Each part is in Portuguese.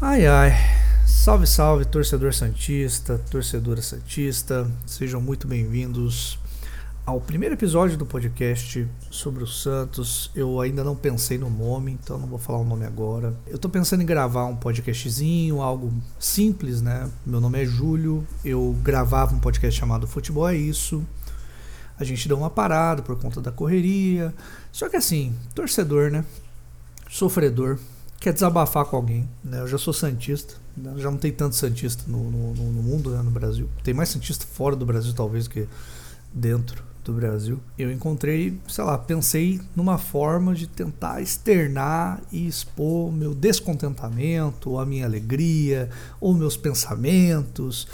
Ai ai, salve salve torcedor Santista, torcedora Santista, sejam muito bem-vindos ao primeiro episódio do podcast sobre o Santos. Eu ainda não pensei no nome, então não vou falar o nome agora. Eu tô pensando em gravar um podcastzinho, algo simples, né? Meu nome é Júlio, eu gravava um podcast chamado Futebol é Isso. A gente deu uma parada por conta da correria. Só que assim, torcedor, né? Sofredor quer desabafar com alguém. Né? Eu já sou santista, né? já não tem tanto santista no, no, no mundo, né? no Brasil. Tem mais santista fora do Brasil, talvez, que dentro do Brasil. Eu encontrei, sei lá, pensei numa forma de tentar externar e expor meu descontentamento, a minha alegria, ou meus pensamentos.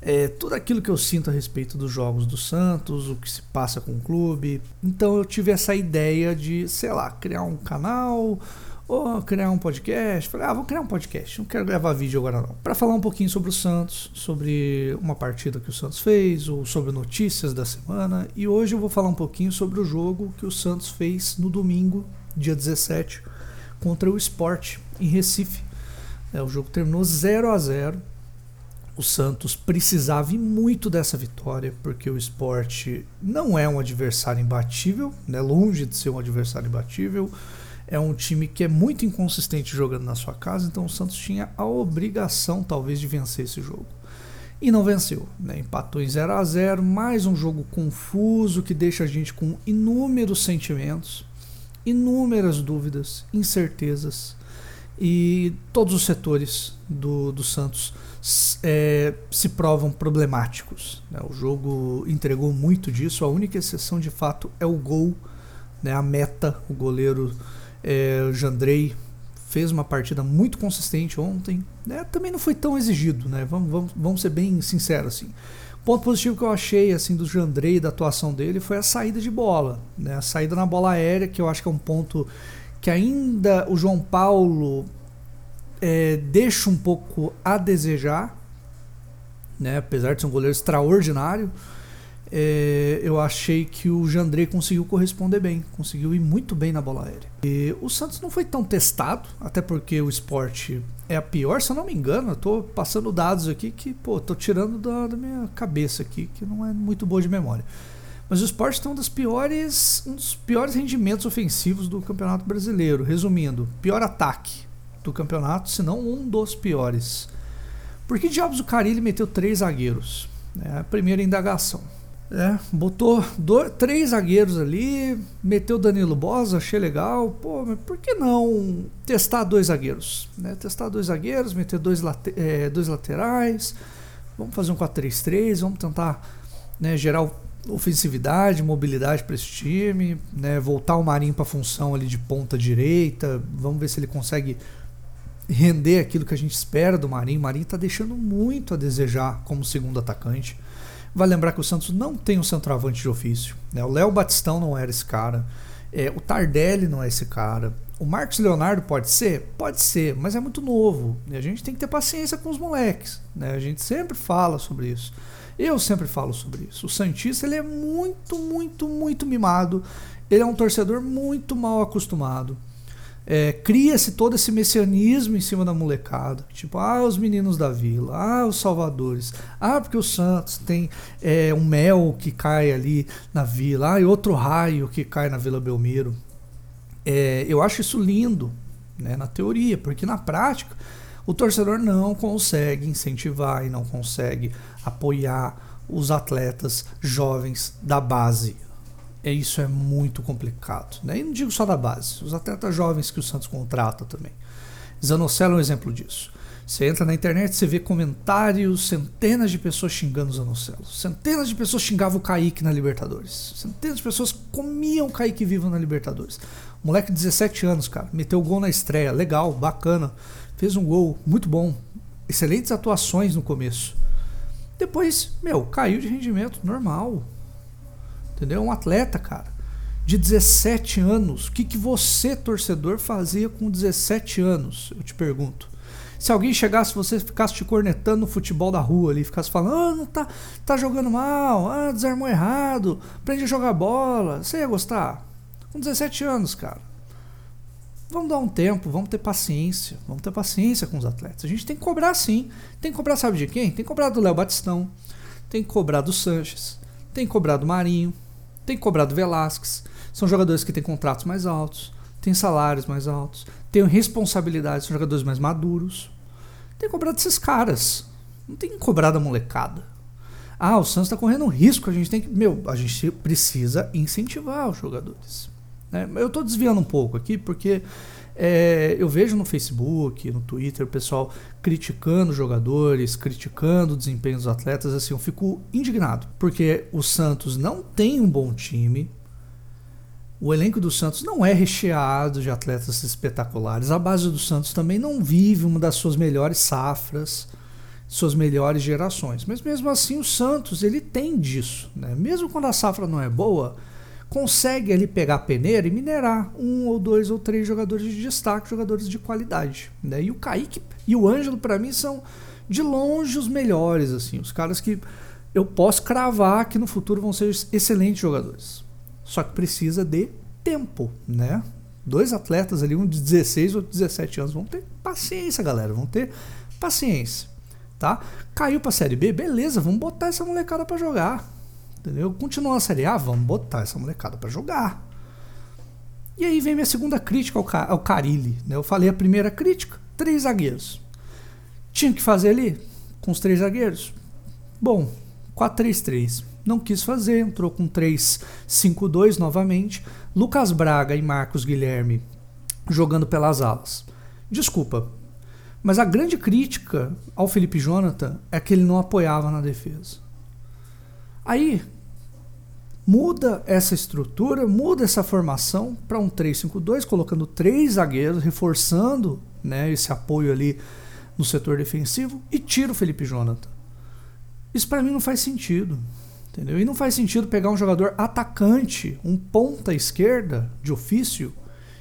É, tudo aquilo que eu sinto a respeito dos jogos do Santos, o que se passa com o clube. Então eu tive essa ideia de, sei lá, criar um canal, ou criar um podcast. Falei, ah, vou criar um podcast, não quero gravar vídeo agora não. Para falar um pouquinho sobre o Santos, sobre uma partida que o Santos fez, ou sobre notícias da semana. E hoje eu vou falar um pouquinho sobre o jogo que o Santos fez no domingo, dia 17, contra o Sport em Recife. É, o jogo terminou 0 a 0 o Santos precisava muito dessa vitória, porque o esporte não é um adversário imbatível, né? longe de ser um adversário imbatível é um time que é muito inconsistente jogando na sua casa, então o Santos tinha a obrigação talvez de vencer esse jogo. E não venceu, né? empatou em 0 a 0 mais um jogo confuso que deixa a gente com inúmeros sentimentos, inúmeras dúvidas, incertezas, e todos os setores do, do Santos é, se provam problemáticos. Né? O jogo entregou muito disso, a única exceção de fato é o gol, né? a meta, o goleiro é, o Jandrei fez uma partida muito consistente ontem. Né? Também não foi tão exigido, né? Vamos, vamos, vamos ser bem sinceros assim. Ponto positivo que eu achei assim do Jandrei da atuação dele foi a saída de bola, né? A saída na bola aérea, que eu acho que é um ponto que ainda o João Paulo é, deixa um pouco a desejar, né? Apesar de ser um goleiro extraordinário, é, eu achei que o Jandrei conseguiu corresponder bem, conseguiu ir muito bem na bola aérea. E o Santos não foi tão testado, até porque o esporte é a pior, se eu não me engano, eu tô passando dados aqui que, pô, tô tirando da, da minha cabeça aqui, que não é muito boa de memória. Mas o esporte tem um dos piores, um dos piores rendimentos ofensivos do Campeonato Brasileiro. Resumindo, pior ataque do campeonato, se não um dos piores. Por que diabos o Carilli meteu três zagueiros? É a primeira indagação. É, botou dois, três zagueiros ali, meteu Danilo Bosa, achei legal. Pô, mas por que não testar dois zagueiros? Né? Testar dois zagueiros, meter dois, late, é, dois laterais. Vamos fazer um 4-3-3, vamos tentar né, gerar ofensividade, mobilidade para esse time, né, voltar o Marinho para a função ali de ponta direita. Vamos ver se ele consegue render aquilo que a gente espera do Marinho. O Marinho está deixando muito a desejar como segundo atacante. Vai lembrar que o Santos não tem um centroavante de ofício. Né? O Léo Batistão não era esse cara. É, o Tardelli não é esse cara. O Marcos Leonardo pode ser? Pode ser, mas é muito novo. E a gente tem que ter paciência com os moleques. Né? A gente sempre fala sobre isso. Eu sempre falo sobre isso. O Santista ele é muito, muito, muito mimado. Ele é um torcedor muito mal acostumado é, cria-se todo esse messianismo em cima da molecada. Tipo, ah, os meninos da vila, ah, os salvadores, ah, porque o Santos tem é, um mel que cai ali na vila, ah, e outro raio que cai na Vila Belmiro. É, eu acho isso lindo, né, na teoria, porque na prática o torcedor não consegue incentivar e não consegue apoiar os atletas jovens da base isso é muito complicado. Né? E não digo só da base, os atletas jovens que o Santos contrata também. Zanocelo é um exemplo disso. Você entra na internet, você vê comentários, centenas de pessoas xingando o Zanocelo. Centenas de pessoas xingavam o Kaique na Libertadores. Centenas de pessoas comiam o Kaique vivo na Libertadores. Moleque de 17 anos, cara, meteu gol na estreia, legal, bacana. Fez um gol muito bom. Excelentes atuações no começo. Depois, meu, caiu de rendimento normal. Entendeu? Um atleta, cara, de 17 anos. O que, que você, torcedor, fazia com 17 anos? Eu te pergunto. Se alguém chegasse, você ficasse te cornetando no futebol da rua ali, ficasse falando, ah, não tá, tá jogando mal, ah, desarmou errado, aprende a jogar bola, você ia gostar? Com 17 anos, cara. Vamos dar um tempo, vamos ter paciência, vamos ter paciência com os atletas. A gente tem que cobrar sim. Tem que cobrar, sabe de quem? Tem que cobrar do Léo Batistão, tem que cobrar do Sanches, tem que cobrar do Marinho, tem que cobrar do Velasquez. São jogadores que têm contratos mais altos, têm salários mais altos, têm responsabilidades, são jogadores mais maduros. Tem que cobrar desses caras. Não tem que cobrar da molecada. Ah, o Santos está correndo um risco, a gente tem que. Meu, a gente precisa incentivar os jogadores. Né? Eu estou desviando um pouco aqui porque é, eu vejo no Facebook, no Twitter, o pessoal criticando jogadores, criticando o desempenho dos atletas. Assim, eu fico indignado porque o Santos não tem um bom time. O elenco do Santos não é recheado de atletas espetaculares. A base do Santos também não vive uma das suas melhores safras, suas melhores gerações. Mas mesmo assim, o Santos ele tem disso. Né? Mesmo quando a safra não é boa, consegue ali pegar a peneira e minerar um ou dois ou três jogadores de destaque, jogadores de qualidade. Né? E o Kaique e o Ângelo, para mim, são de longe os melhores, assim, os caras que eu posso cravar que no futuro vão ser excelentes jogadores. Só que precisa de tempo, né? Dois atletas ali, um de 16 ou 17 anos, vão ter paciência, galera, vão ter paciência, tá? Caiu para Série B, beleza, vamos botar essa molecada para jogar. Entendeu? Continuou a Série A, vamos botar essa molecada para jogar. E aí vem minha segunda crítica ao, ao Carilli. Né? Eu falei a primeira crítica, três zagueiros. Tinha que fazer ali com os três zagueiros? Bom, 4-3-3. Não quis fazer, entrou com 3-5-2 novamente. Lucas Braga e Marcos Guilherme jogando pelas alas. Desculpa, mas a grande crítica ao Felipe Jonathan é que ele não apoiava na defesa. Aí muda essa estrutura, muda essa formação para um 3-5-2, colocando três zagueiros, reforçando né, esse apoio ali no setor defensivo e tira o Felipe Jonathan. Isso para mim não faz sentido. Entendeu? E não faz sentido pegar um jogador atacante, um ponta esquerda de ofício,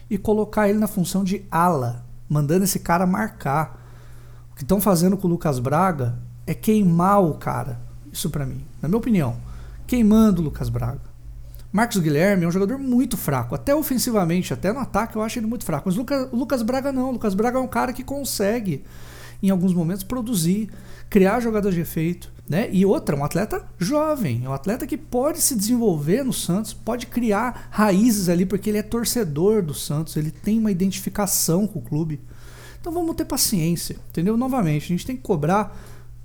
e colocar ele na função de ala, mandando esse cara marcar. O que estão fazendo com o Lucas Braga é queimar o cara. Isso para mim, na minha opinião, queimando o Lucas Braga. Marcos Guilherme é um jogador muito fraco, até ofensivamente, até no ataque eu acho ele muito fraco. Mas Lucas, o Lucas Braga não. O Lucas Braga é um cara que consegue, em alguns momentos, produzir, criar jogadas de efeito. Né? E outra, um atleta jovem, um atleta que pode se desenvolver no Santos, pode criar raízes ali, porque ele é torcedor do Santos, ele tem uma identificação com o clube. Então vamos ter paciência, entendeu? Novamente, a gente tem que cobrar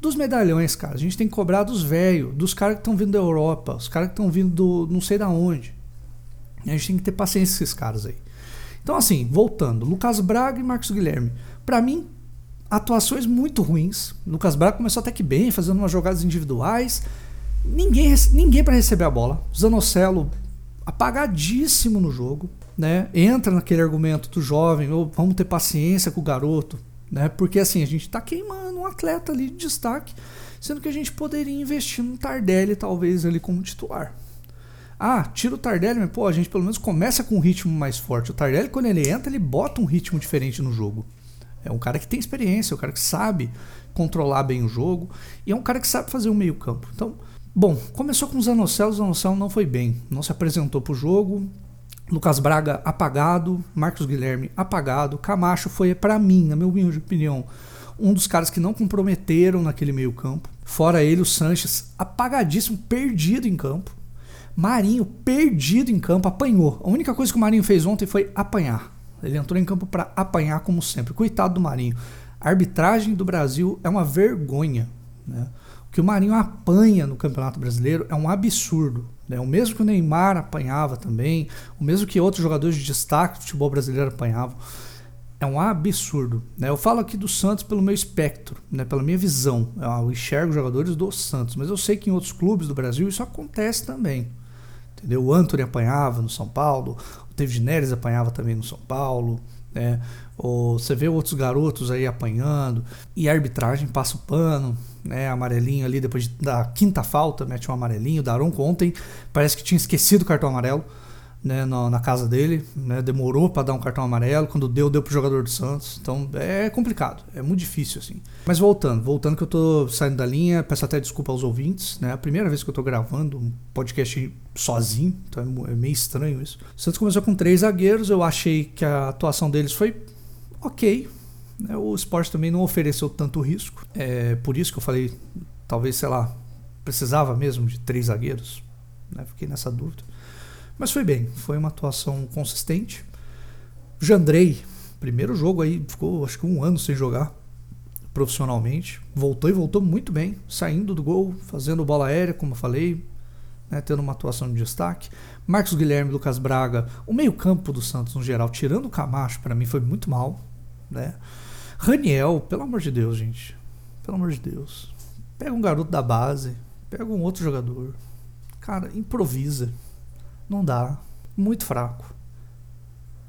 dos medalhões, cara. A gente tem que cobrar dos velhos, dos caras que estão vindo da Europa, os caras que estão vindo do não sei da onde. A gente tem que ter paciência com esses caras aí. Então, assim, voltando, Lucas Braga e Marcos Guilherme. Para mim, atuações muito ruins. Lucas Braga começou até que bem, fazendo umas jogadas individuais. Ninguém, ninguém para receber a bola. Zanocelo apagadíssimo no jogo, né? Entra naquele argumento do jovem, ou vamos ter paciência com o garoto, né? Porque assim, a gente está queimando um atleta ali de destaque, sendo que a gente poderia investir no Tardelli talvez ali como titular. Ah, tira o Tardelli, mas pô, a gente pelo menos começa com um ritmo mais forte. O Tardelli quando ele entra, ele bota um ritmo diferente no jogo. É um cara que tem experiência, é um cara que sabe controlar bem o jogo e é um cara que sabe fazer o meio-campo. Então, bom, começou com o Zanocelo, o Zanocelo não foi bem, não se apresentou para o jogo, Lucas Braga apagado, Marcos Guilherme apagado, Camacho foi para mim, na minha opinião, um dos caras que não comprometeram naquele meio-campo. Fora ele, o Sanches apagadíssimo, perdido em campo. Marinho perdido em campo, apanhou. A única coisa que o Marinho fez ontem foi apanhar. Ele entrou em campo para apanhar como sempre. Coitado do Marinho. A arbitragem do Brasil é uma vergonha. Né? O que o Marinho apanha no Campeonato Brasileiro é um absurdo. Né? O mesmo que o Neymar apanhava também, o mesmo que outros jogadores de destaque do futebol brasileiro apanhavam. É um absurdo. Né? Eu falo aqui do Santos pelo meu espectro, né? pela minha visão. Eu enxergo jogadores do Santos, mas eu sei que em outros clubes do Brasil isso acontece também. Entendeu? O Anthony apanhava no São Paulo, o David Neres apanhava também no São Paulo. Né? Ou você vê outros garotos aí apanhando e a arbitragem passa o pano, né? Amarelinho ali depois da quinta falta, mete um amarelinho. O Daronco ontem parece que tinha esquecido o cartão amarelo. né, na, na, casa dele, né, demorou para dar um cartão amarelo, quando deu, deu pro jogador do Santos. Então é complicado, é muito difícil assim. Mas voltando, voltando que eu tô saindo da linha, peço até desculpa aos ouvintes, né? A primeira vez que eu tô gravando um podcast sozinho, então é, é meio estranho isso. O Santos começou com três zagueiros, eu achei que a atuação deles foi ok. Né, o esporte também não ofereceu tanto risco. É por isso que eu falei, talvez, sei lá, precisava mesmo de três zagueiros. Né? Fiquei nessa dúvida. Mas foi bem, foi uma atuação consistente. Jandrei, primeiro jogo aí, ficou acho que um ano sem jogar profissionalmente. Voltou e voltou muito bem, saindo do gol, fazendo bola aérea, como eu falei, né, tendo uma atuação de destaque. Marcos Guilherme, Lucas Braga, o meio-campo do Santos no geral, tirando o Camacho, para mim foi muito mal. Né? Raniel, pelo amor de Deus, gente. Pelo amor de Deus. Pega um garoto da base, pega um outro jogador. Cara, improvisa. Não dá. Muito fraco.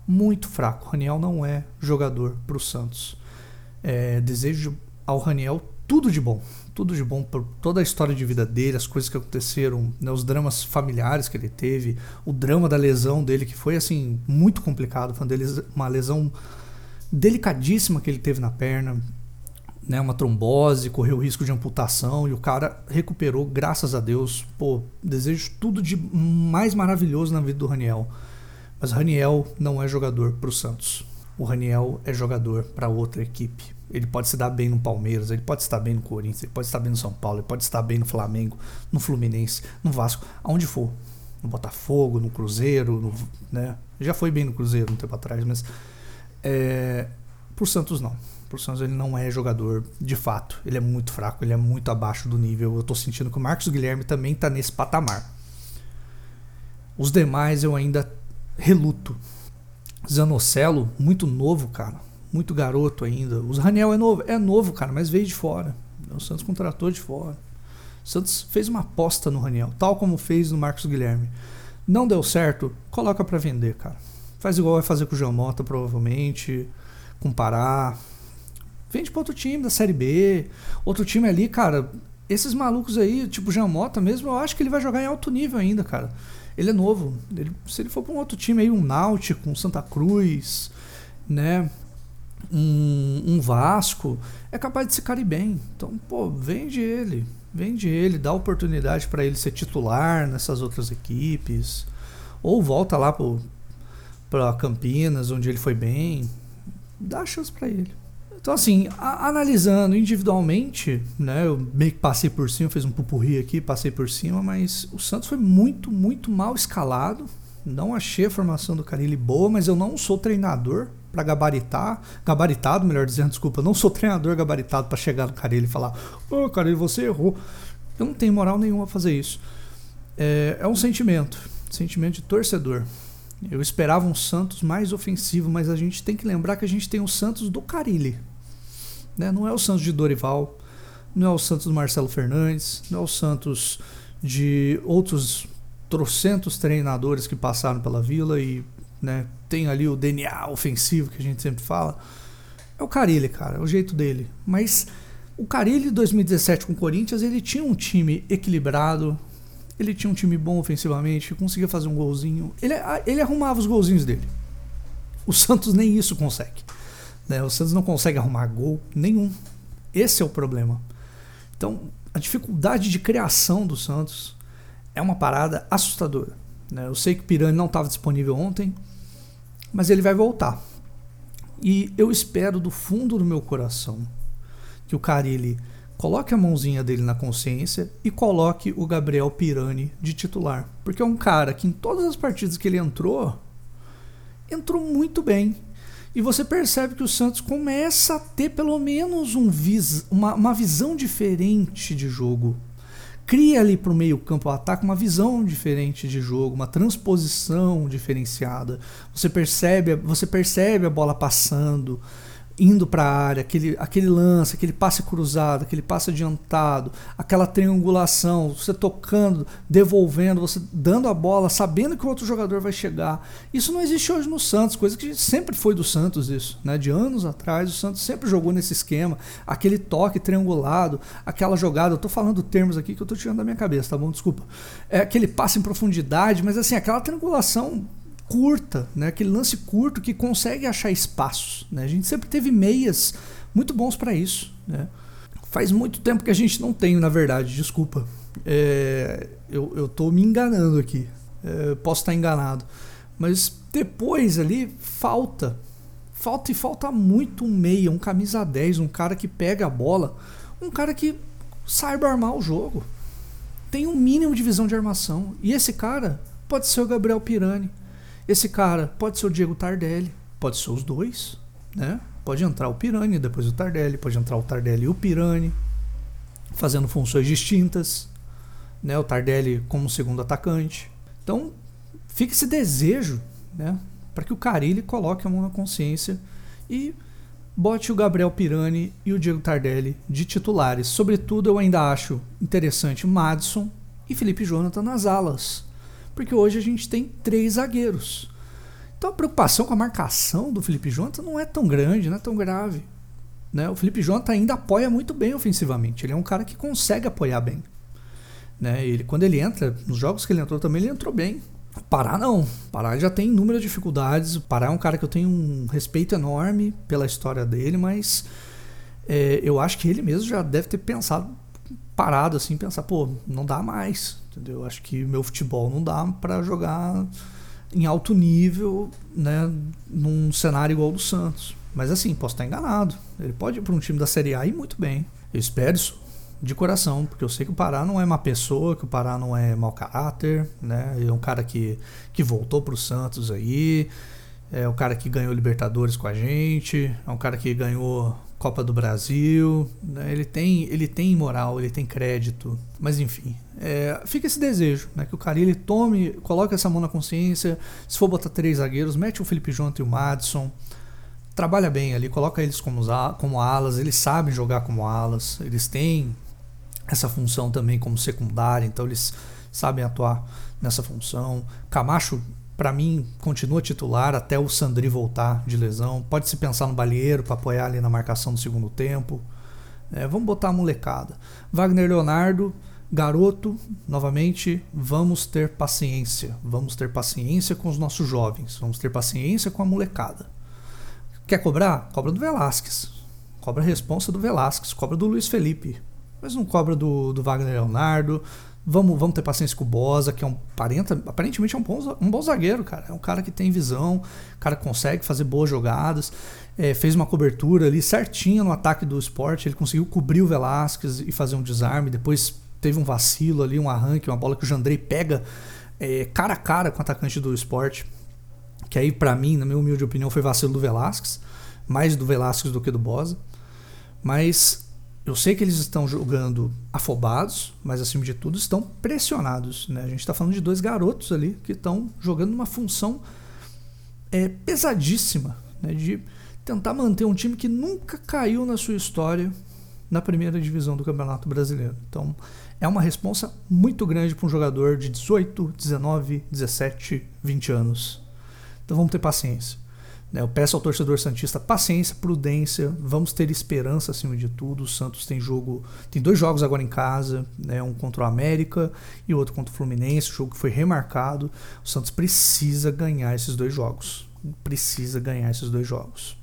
Muito fraco. Raniel não é jogador para o Santos. É, desejo ao Raniel tudo de bom. Tudo de bom por toda a história de vida dele, as coisas que aconteceram, né, os dramas familiares que ele teve, o drama da lesão dele, que foi assim, muito complicado. Foi uma lesão delicadíssima que ele teve na perna né, uma trombose, correu risco de amputação e o cara recuperou, graças a Deus. Pô, desejo tudo de mais maravilhoso na vida do Raniel. Mas Raniel não é jogador para o Santos. O Raniel é jogador para outra equipe. Ele pode se dar bem no Palmeiras, ele pode estar bem no Corinthians, ele pode estar bem no São Paulo, ele pode estar bem no Flamengo, no Fluminense, no Vasco, aonde for. No Botafogo, no Cruzeiro, no, né? Já foi bem no Cruzeiro um tempo atrás, mas é, pro Santos não pro Santos ele não é jogador de fato. Ele é muito fraco, ele é muito abaixo do nível. Eu tô sentindo que o Marcos Guilherme também tá nesse patamar. Os demais eu ainda reluto. Zanocelo, muito novo, cara. Muito garoto ainda. O Raniel é novo, é novo, cara, mas veio de fora. O Santos contratou de fora. O Santos fez uma aposta no Raniel, tal como fez no Marcos Guilherme. Não deu certo, coloca para vender, cara. Faz igual vai fazer com o João Mota, provavelmente. Comparar Vende pra outro time da Série B. Outro time ali, cara. Esses malucos aí, tipo Jamota mesmo, eu acho que ele vai jogar em alto nível ainda, cara. Ele é novo. Ele, se ele for pra um outro time aí, um Náutico, um Santa Cruz, né? Um, um Vasco, é capaz de se cair bem. Então, pô, vende ele. Vende ele, dá oportunidade para ele ser titular nessas outras equipes. Ou volta lá pro, pra Campinas, onde ele foi bem. Dá chance para ele. Então, assim, a, analisando individualmente, né, eu meio que passei por cima, fiz um pupurri aqui, passei por cima, mas o Santos foi muito, muito mal escalado. Não achei a formação do Carilli boa, mas eu não sou treinador para gabaritar, gabaritado, melhor dizendo, desculpa, não sou treinador gabaritado para chegar no Carilli e falar: Ô, oh, Carilli, você errou. Eu não tenho moral nenhuma a fazer isso. É, é um sentimento, sentimento de torcedor. Eu esperava um Santos mais ofensivo, mas a gente tem que lembrar que a gente tem o Santos do Carilli. Né? Não é o Santos de Dorival, não é o Santos do Marcelo Fernandes, não é o Santos de outros trocentos treinadores que passaram pela Vila e né, tem ali o DNA ofensivo que a gente sempre fala. É o Carilli, cara, é o jeito dele. Mas o Carilli 2017 com o Corinthians, ele tinha um time equilibrado, ele tinha um time bom ofensivamente, conseguia fazer um golzinho. Ele, ele arrumava os golzinhos dele. O Santos nem isso consegue. Né? O Santos não consegue arrumar gol nenhum. Esse é o problema. Então, a dificuldade de criação do Santos é uma parada assustadora. Né? Eu sei que o Pirani não estava disponível ontem, mas ele vai voltar. E eu espero do fundo do meu coração que o Carilli coloque a mãozinha dele na consciência e coloque o Gabriel Pirani de titular. Porque é um cara que em todas as partidas que ele entrou, entrou muito bem. E você percebe que o Santos começa a ter pelo menos um vis uma, uma visão diferente de jogo. Cria ali para o meio-campo, o ataque, uma visão diferente de jogo, uma transposição diferenciada. Você percebe, você percebe a bola passando indo para a área, aquele, aquele lance, aquele passe cruzado, aquele passe adiantado, aquela triangulação, você tocando, devolvendo, você dando a bola, sabendo que o outro jogador vai chegar. Isso não existe hoje no Santos, coisa que sempre foi do Santos isso, né? De anos atrás, o Santos sempre jogou nesse esquema, aquele toque triangulado, aquela jogada, eu tô falando termos aqui que eu tô tirando da minha cabeça, tá bom? Desculpa. É aquele passe em profundidade, mas assim, aquela triangulação curta, né? aquele lance curto que consegue achar espaços. Né? A gente sempre teve meias muito bons para isso. Né? Faz muito tempo que a gente não tem, na verdade, desculpa. É, eu, eu tô me enganando aqui. É, posso estar enganado. Mas depois ali falta. Falta e falta muito um meia, um camisa 10, um cara que pega a bola, um cara que saiba armar o jogo. Tem um mínimo de visão de armação. E esse cara pode ser o Gabriel Pirani. Esse cara pode ser o Diego Tardelli. Pode ser os dois, né? Pode entrar o Pirani, depois o Tardelli, pode entrar o Tardelli e o Pirani, fazendo funções distintas, né? O Tardelli como segundo atacante. Então, fica esse desejo, né? Para que o Carilli coloque a mão na consciência e bote o Gabriel Pirani e o Diego Tardelli de titulares. Sobretudo, eu ainda acho interessante Madison e Felipe Jonathan nas alas, porque hoje a gente tem três zagueiros. Então a preocupação com a marcação do Felipe Jonathan não é tão grande, não é tão grave. Né? O Felipe Jonathan ainda apoia muito bem ofensivamente. Ele é um cara que consegue apoiar bem. Né? Ele, quando ele entra, nos jogos que ele entrou também, ele entrou bem. Pará não. Pará já tem inúmeras dificuldades. Pará é um cara que eu tenho um respeito enorme pela história dele, mas é, eu acho que ele mesmo já deve ter pensado, parado assim, pensar, pô, não dá mais. Entendeu? Acho que meu futebol não dá para jogar em alto nível, né, num cenário igual ao do Santos. Mas assim, posso estar enganado. Ele pode ir para um time da Série A e muito bem. Eu espero isso de coração, porque eu sei que o Pará não é uma pessoa, que o Pará não é mau caráter, né? Ele é um cara que, que voltou para o Santos aí, é um cara que ganhou Libertadores com a gente, é um cara que ganhou Copa do Brasil, né? ele tem ele tem moral, ele tem crédito, mas enfim, é, fica esse desejo, né? Que o Carilli tome, coloque essa mão na consciência. Se for botar três zagueiros, mete o Felipe Jonathan e o Madison. Trabalha bem ali, coloca eles como, como alas, eles sabem jogar como alas, eles têm essa função também como secundária, então eles sabem atuar nessa função. Camacho, para mim, continua titular até o Sandri voltar de lesão. Pode se pensar no Balieiro para apoiar ali na marcação do segundo tempo. É, vamos botar a molecada. Wagner Leonardo Garoto, novamente, vamos ter paciência. Vamos ter paciência com os nossos jovens. Vamos ter paciência com a molecada. Quer cobrar? Cobra do Velasquez. Cobra a responsa do Velasquez. Cobra do Luiz Felipe. Mas não cobra do, do Wagner Leonardo. Vamos, vamos ter paciência com o Bosa, que é um parenta, aparentemente é um bom, um bom zagueiro, cara. É um cara que tem visão, cara consegue fazer boas jogadas. É, fez uma cobertura ali certinha no ataque do esporte. Ele conseguiu cobrir o Velasquez e fazer um desarme. Depois teve um vacilo ali, um arranque, uma bola que o Jandrei pega é, cara a cara com o atacante do esporte. Que aí, para mim, na minha humilde opinião, foi vacilo do Velasquez. Mais do Velasquez do que do Bosa. Mas eu sei que eles estão jogando afobados, mas acima de tudo estão pressionados. Né? A gente está falando de dois garotos ali que estão jogando uma função é, pesadíssima né? de tentar manter um time que nunca caiu na sua história na primeira divisão do Campeonato Brasileiro. Então, é uma responsa muito grande para um jogador de 18, 19, 17, 20 anos. Então vamos ter paciência. Né? Eu peço ao torcedor santista paciência, prudência, vamos ter esperança acima de tudo. O Santos tem jogo, tem dois jogos agora em casa, né? um contra o América e outro contra o Fluminense, jogo que foi remarcado. O Santos precisa ganhar esses dois jogos. Precisa ganhar esses dois jogos.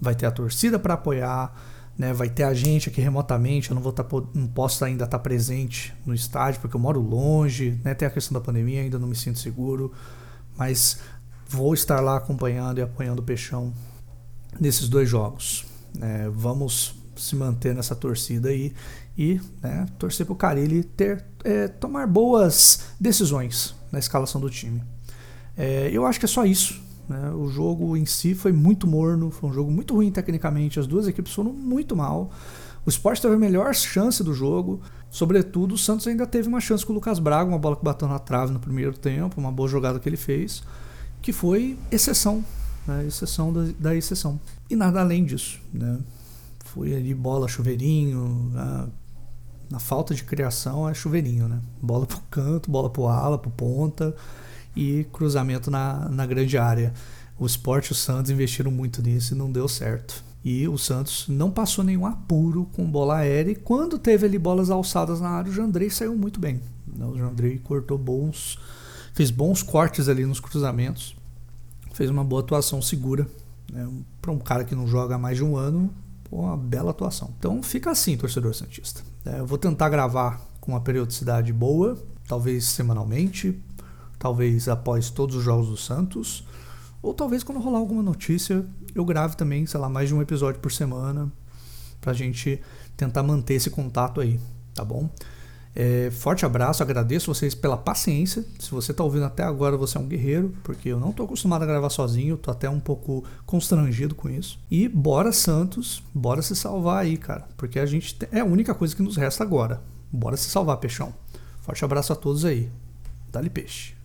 Vai ter a torcida para apoiar, né, vai ter a gente aqui remotamente, eu não vou tá, não posso ainda estar tá presente no estádio porque eu moro longe, né, tem a questão da pandemia, ainda não me sinto seguro, mas vou estar lá acompanhando e apoiando o Peixão nesses dois jogos. É, vamos se manter nessa torcida aí e né, torcer para o Carilli ter, é, tomar boas decisões na escalação do time. É, eu acho que é só isso. Né? O jogo em si foi muito morno, foi um jogo muito ruim tecnicamente. As duas equipes foram muito mal. O Sport teve a melhor chance do jogo. Sobretudo, o Santos ainda teve uma chance com o Lucas Braga, uma bola que bateu na trave no primeiro tempo, uma boa jogada que ele fez, que foi exceção, né? exceção da, da, exceção. E nada além disso. Né? Foi ali bola, chuveirinho, na, na falta de criação é chuveirinho, né? Bola pro canto, bola pro ala, pro ponta e cruzamento na, na grande área. O Sport e o Santos investiram muito nisso e não deu certo. E o Santos não passou nenhum apuro com bola aérea. E quando teve ali bolas alçadas na área, o Jandrei saiu muito bem. O Jandrei cortou bons, fez bons cortes ali nos cruzamentos, fez uma boa atuação segura. Né? Para um cara que não joga há mais de um ano, uma bela atuação. Então fica assim, torcedor Santista. É, eu vou tentar gravar com uma periodicidade boa, talvez semanalmente, talvez após todos os jogos do Santos, ou talvez quando rolar alguma notícia, eu grave também, sei lá, mais de um episódio por semana, pra gente tentar manter esse contato aí, tá bom? É, forte abraço, agradeço vocês pela paciência. Se você está ouvindo até agora, você é um guerreiro, porque eu não estou acostumado a gravar sozinho, estou até um pouco constrangido com isso. E bora Santos, bora se salvar aí, cara, porque a gente é a única coisa que nos resta agora. Bora se salvar, peixão. Forte abraço a todos aí. Dá-lhe peixe.